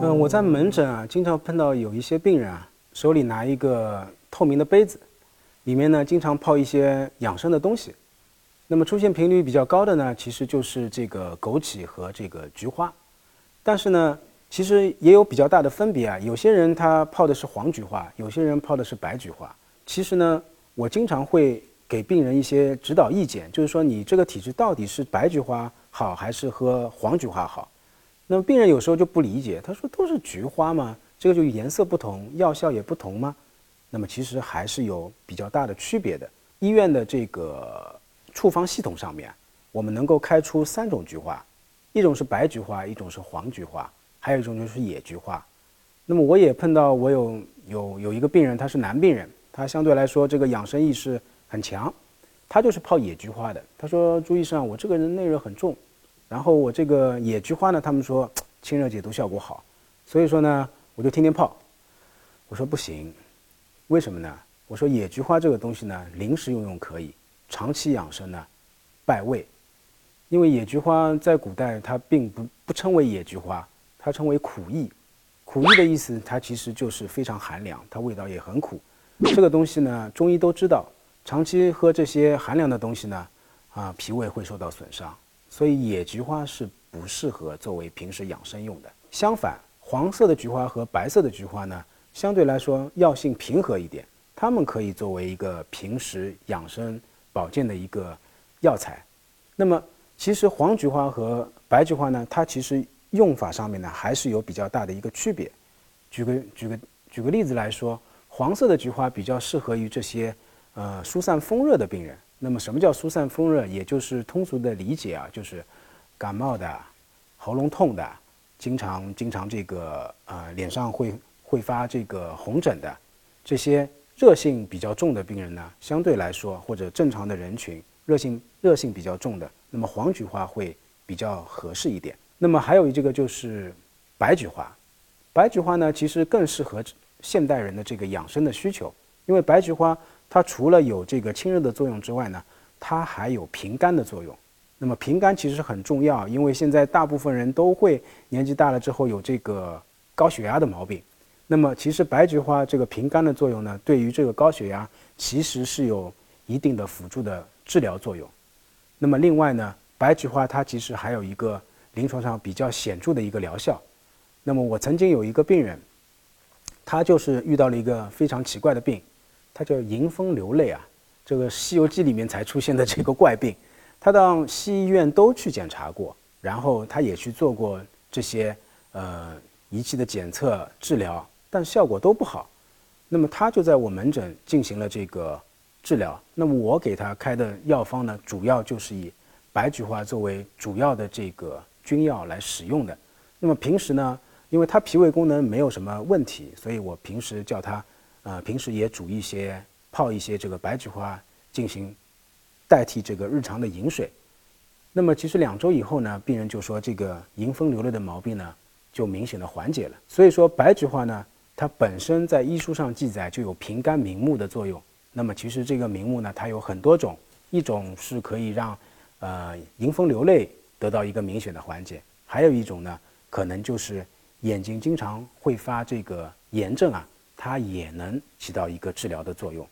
嗯，我在门诊啊，经常碰到有一些病人啊，手里拿一个透明的杯子，里面呢经常泡一些养生的东西。那么出现频率比较高的呢，其实就是这个枸杞和这个菊花。但是呢，其实也有比较大的分别啊。有些人他泡的是黄菊花，有些人泡的是白菊花。其实呢，我经常会给病人一些指导意见，就是说你这个体质到底是白菊花好还是喝黄菊花好？那么病人有时候就不理解，他说都是菊花嘛，这个就颜色不同，药效也不同吗？那么其实还是有比较大的区别的。医院的这个处方系统上面，我们能够开出三种菊花，一种是白菊花，一种是黄菊花，还有一种就是野菊花。那么我也碰到我有有有一个病人，他是男病人，他相对来说这个养生意识很强，他就是泡野菊花的。他说朱医生，我这个人内热很重。然后我这个野菊花呢，他们说 清热解毒效果好，所以说呢，我就天天泡。我说不行，为什么呢？我说野菊花这个东西呢，临时用用可以，长期养生呢，败胃。因为野菊花在古代它并不不称为野菊花，它称为苦役。苦役的意思，它其实就是非常寒凉，它味道也很苦。这个东西呢，中医都知道，长期喝这些寒凉的东西呢，啊，脾胃会受到损伤。所以野菊花是不适合作为平时养生用的。相反，黄色的菊花和白色的菊花呢，相对来说药性平和一点，它们可以作为一个平时养生保健的一个药材。那么，其实黄菊花和白菊花呢，它其实用法上面呢，还是有比较大的一个区别。举个举个举个例子来说，黄色的菊花比较适合于这些呃疏散风热的病人。那么什么叫疏散风热？也就是通俗的理解啊，就是感冒的、喉咙痛的、经常经常这个呃脸上会会发这个红疹的这些热性比较重的病人呢，相对来说或者正常的人群热性热性比较重的，那么黄菊花会比较合适一点。那么还有一个就是白菊花，白菊花呢其实更适合现代人的这个养生的需求，因为白菊花。它除了有这个清热的作用之外呢，它还有平肝的作用。那么平肝其实很重要，因为现在大部分人都会年纪大了之后有这个高血压的毛病。那么其实白菊花这个平肝的作用呢，对于这个高血压其实是有一定的辅助的治疗作用。那么另外呢，白菊花它其实还有一个临床上比较显著的一个疗效。那么我曾经有一个病人，他就是遇到了一个非常奇怪的病。他叫迎风流泪啊，这个《西游记》里面才出现的这个怪病，他到西医院都去检查过，然后他也去做过这些呃仪器的检测治疗，但效果都不好。那么他就在我门诊进行了这个治疗。那么我给他开的药方呢，主要就是以白菊花作为主要的这个君药来使用的。那么平时呢，因为他脾胃功能没有什么问题，所以我平时叫他。啊，平时也煮一些、泡一些这个白菊花进行代替这个日常的饮水。那么其实两周以后呢，病人就说这个迎风流泪的毛病呢就明显的缓解了。所以说白菊花呢，它本身在医书上记载就有平肝明目的作用。那么其实这个明目呢，它有很多种，一种是可以让呃迎风流泪得到一个明显的缓解，还有一种呢，可能就是眼睛经常会发这个炎症啊。它也能起到一个治疗的作用。